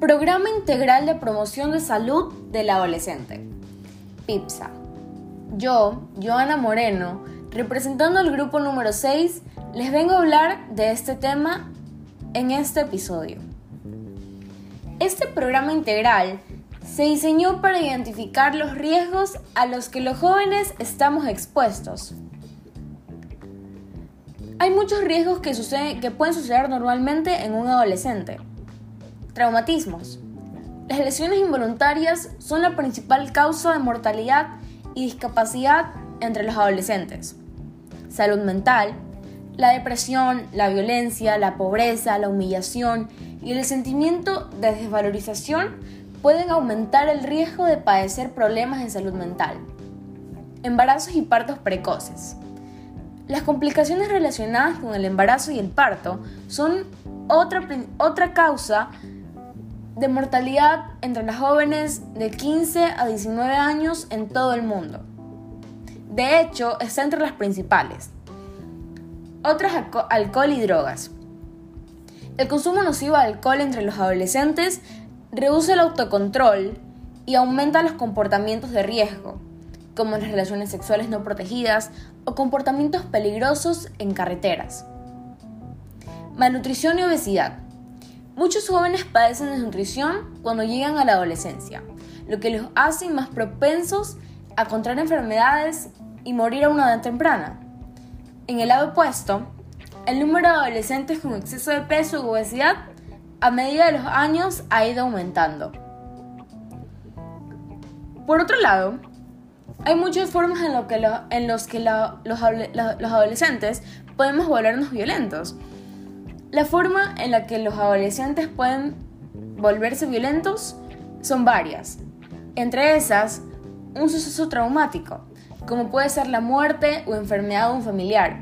Programa Integral de Promoción de Salud del Adolescente. PIPSA. Yo, Joana Moreno, representando al grupo número 6, les vengo a hablar de este tema en este episodio. Este programa integral se diseñó para identificar los riesgos a los que los jóvenes estamos expuestos. Hay muchos riesgos que, que pueden suceder normalmente en un adolescente. Traumatismos. Las lesiones involuntarias son la principal causa de mortalidad y discapacidad entre los adolescentes. Salud mental. La depresión, la violencia, la pobreza, la humillación y el sentimiento de desvalorización pueden aumentar el riesgo de padecer problemas de salud mental. Embarazos y partos precoces. Las complicaciones relacionadas con el embarazo y el parto son otra, otra causa de mortalidad entre las jóvenes de 15 a 19 años en todo el mundo. De hecho, está entre las principales. Otras alcohol y drogas. El consumo nocivo de alcohol entre los adolescentes reduce el autocontrol y aumenta los comportamientos de riesgo, como las relaciones sexuales no protegidas o comportamientos peligrosos en carreteras. Malnutrición y obesidad. Muchos jóvenes padecen desnutrición cuando llegan a la adolescencia, lo que los hace más propensos a contraer enfermedades y morir a una edad temprana. En el lado opuesto, el número de adolescentes con exceso de peso u obesidad a medida de los años ha ido aumentando. Por otro lado, hay muchas formas en, lo que los que los adolescentes podemos volvernos violentos la forma en la que los adolescentes pueden volverse violentos son varias. Entre esas, un suceso traumático, como puede ser la muerte o enfermedad de un familiar,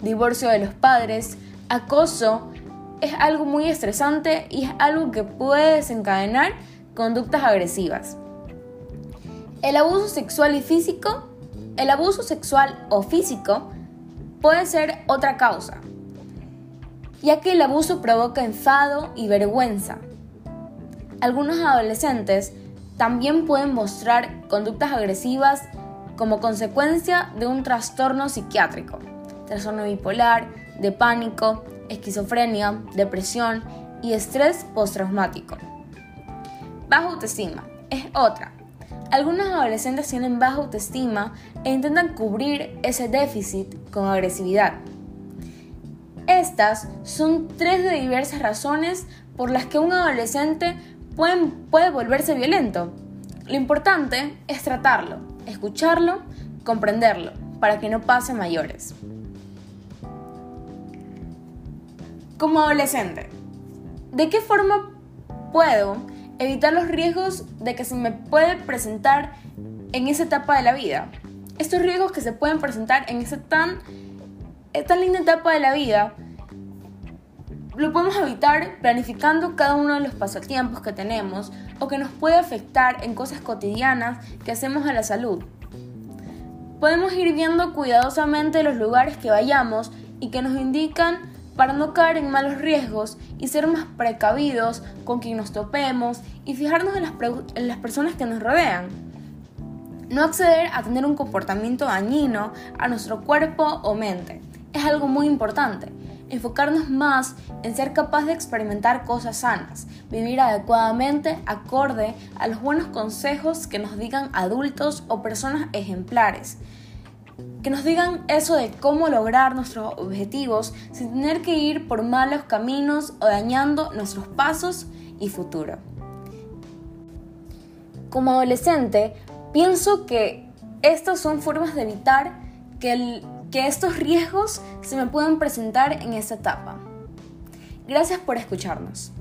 divorcio de los padres, acoso, es algo muy estresante y es algo que puede desencadenar conductas agresivas. El abuso sexual y físico, el abuso sexual o físico puede ser otra causa, ya que el abuso provoca enfado y vergüenza. Algunos adolescentes también pueden mostrar conductas agresivas como consecuencia de un trastorno psiquiátrico, trastorno bipolar, de pánico, esquizofrenia, depresión y estrés postraumático. Baja autoestima es otra. Algunos adolescentes tienen baja autoestima e intentan cubrir ese déficit con agresividad. Estas son tres de diversas razones por las que un adolescente puede, volverse violento. Lo importante es tratarlo, escucharlo, comprenderlo, para que no pase mayores. Como adolescente, ¿de qué forma puedo evitar los riesgos de que se me puede presentar en esa etapa de la vida? Estos riesgos que se pueden presentar en esa tan esta linda etapa de la vida lo podemos evitar planificando cada uno de los pasatiempos que tenemos o que nos puede afectar en cosas cotidianas que hacemos a la salud. Podemos ir viendo cuidadosamente los lugares que vayamos y que nos indican para no caer en malos riesgos y ser más precavidos con quien nos topemos y fijarnos en las, en las personas que nos rodean. No acceder a tener un comportamiento dañino a nuestro cuerpo o mente es algo muy importante. Enfocarnos más en ser capaz de experimentar cosas sanas, vivir adecuadamente acorde a los buenos consejos que nos digan adultos o personas ejemplares. Que nos digan eso de cómo lograr nuestros objetivos sin tener que ir por malos caminos o dañando nuestros pasos y futuro. Como adolescente, pienso que estas son formas de evitar que el que estos riesgos se me puedan presentar en esta etapa. Gracias por escucharnos.